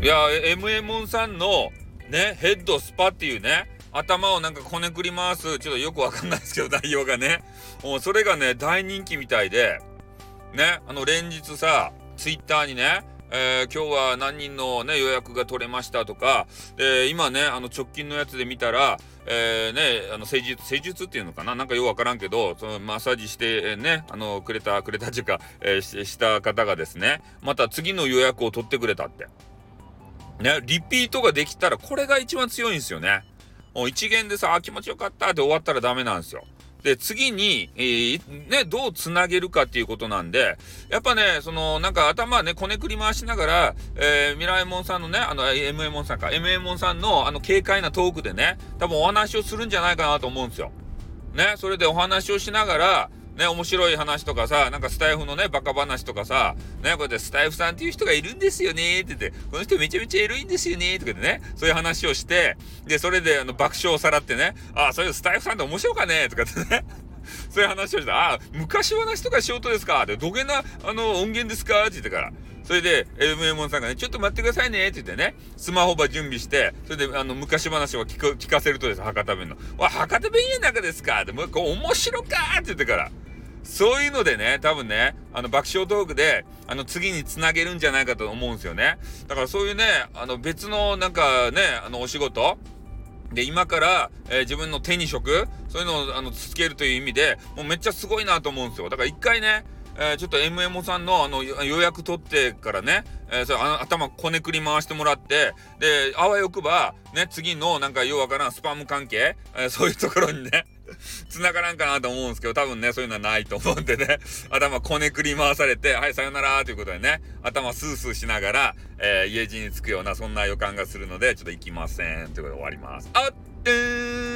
いや、MM さんのね、ヘッドスパっていうね、頭をなんかこねくり回す、ちょっとよくわかんないですけど、内容がね。もうそれがね、大人気みたいで、ね、あの連日さ、ツイッターにね、えー、今日は何人のね、予約が取れましたとか、えー、今ね、あの直近のやつで見たら、えー、ね、あの施術、施術っていうのかな？なんかよくわからんけど、そのマッサージして、えね、あの、くれた、くれたっていうか、えー、した方がですね、また次の予約を取ってくれたって。ね、リピートができたら、これが一番強いんですよね。もう一元でさ、あ、気持ちよかったって終わったらダメなんですよ。で、次に、えー、ね、どうつなげるかっていうことなんで、やっぱね、その、なんか頭ね、こねくり回しながら、えー、ミライモンさんのね、あの、MM モンさんか、MM モンさんの、あの、軽快なトークでね、多分お話をするんじゃないかなと思うんですよ。ね、それでお話をしながら、ね、面白い話とかさ、なんかスタイフのね、バカ話とかさ、ね、こうやってスタイフさんっていう人がいるんですよねって言って、この人めちゃめちゃエロいんですよねとかでね、そういう話をして、で、それであの爆笑をさらってね、ああ、そういうスタイフさんって面白かねとかってね。そういう話をして、あ、昔話とか仕事ですかで、どげな、あの、音源ですかって言ってから。それで、MM さんがね、ちょっと待ってくださいねって言ってね、スマホば準備して、それで、あの、昔話を聞聞かせるとです、博多弁の。わ、博多弁家の中ですかって、もう、こう、面白かって言ってから。そういうのでね、多分ね、あの爆笑トークで、あの次につなげるんじゃないかと思うんですよね。だからそういうね、あの別のなんかね、あのお仕事、で、今から、えー、自分の手に職、そういうのをあのつけるという意味で、もうめっちゃすごいなと思うんですよ。だから一回ね、えー、ちょっと MMO さんのあの予約取ってからね、えー、それあの頭こねくり回してもらって、で、あわよくば、ね、次のなんかようわからんスパム関係、え、そういうところにね、繋がらんかなと思うんですけど、多分ね、そういうのはないと思うんでね、頭こねくり回されて、はい、さよならということでね、頭スースーしながら、えー、家路に着くような、そんな予感がするので、ちょっと行きません。ということで終わります。あっ、てー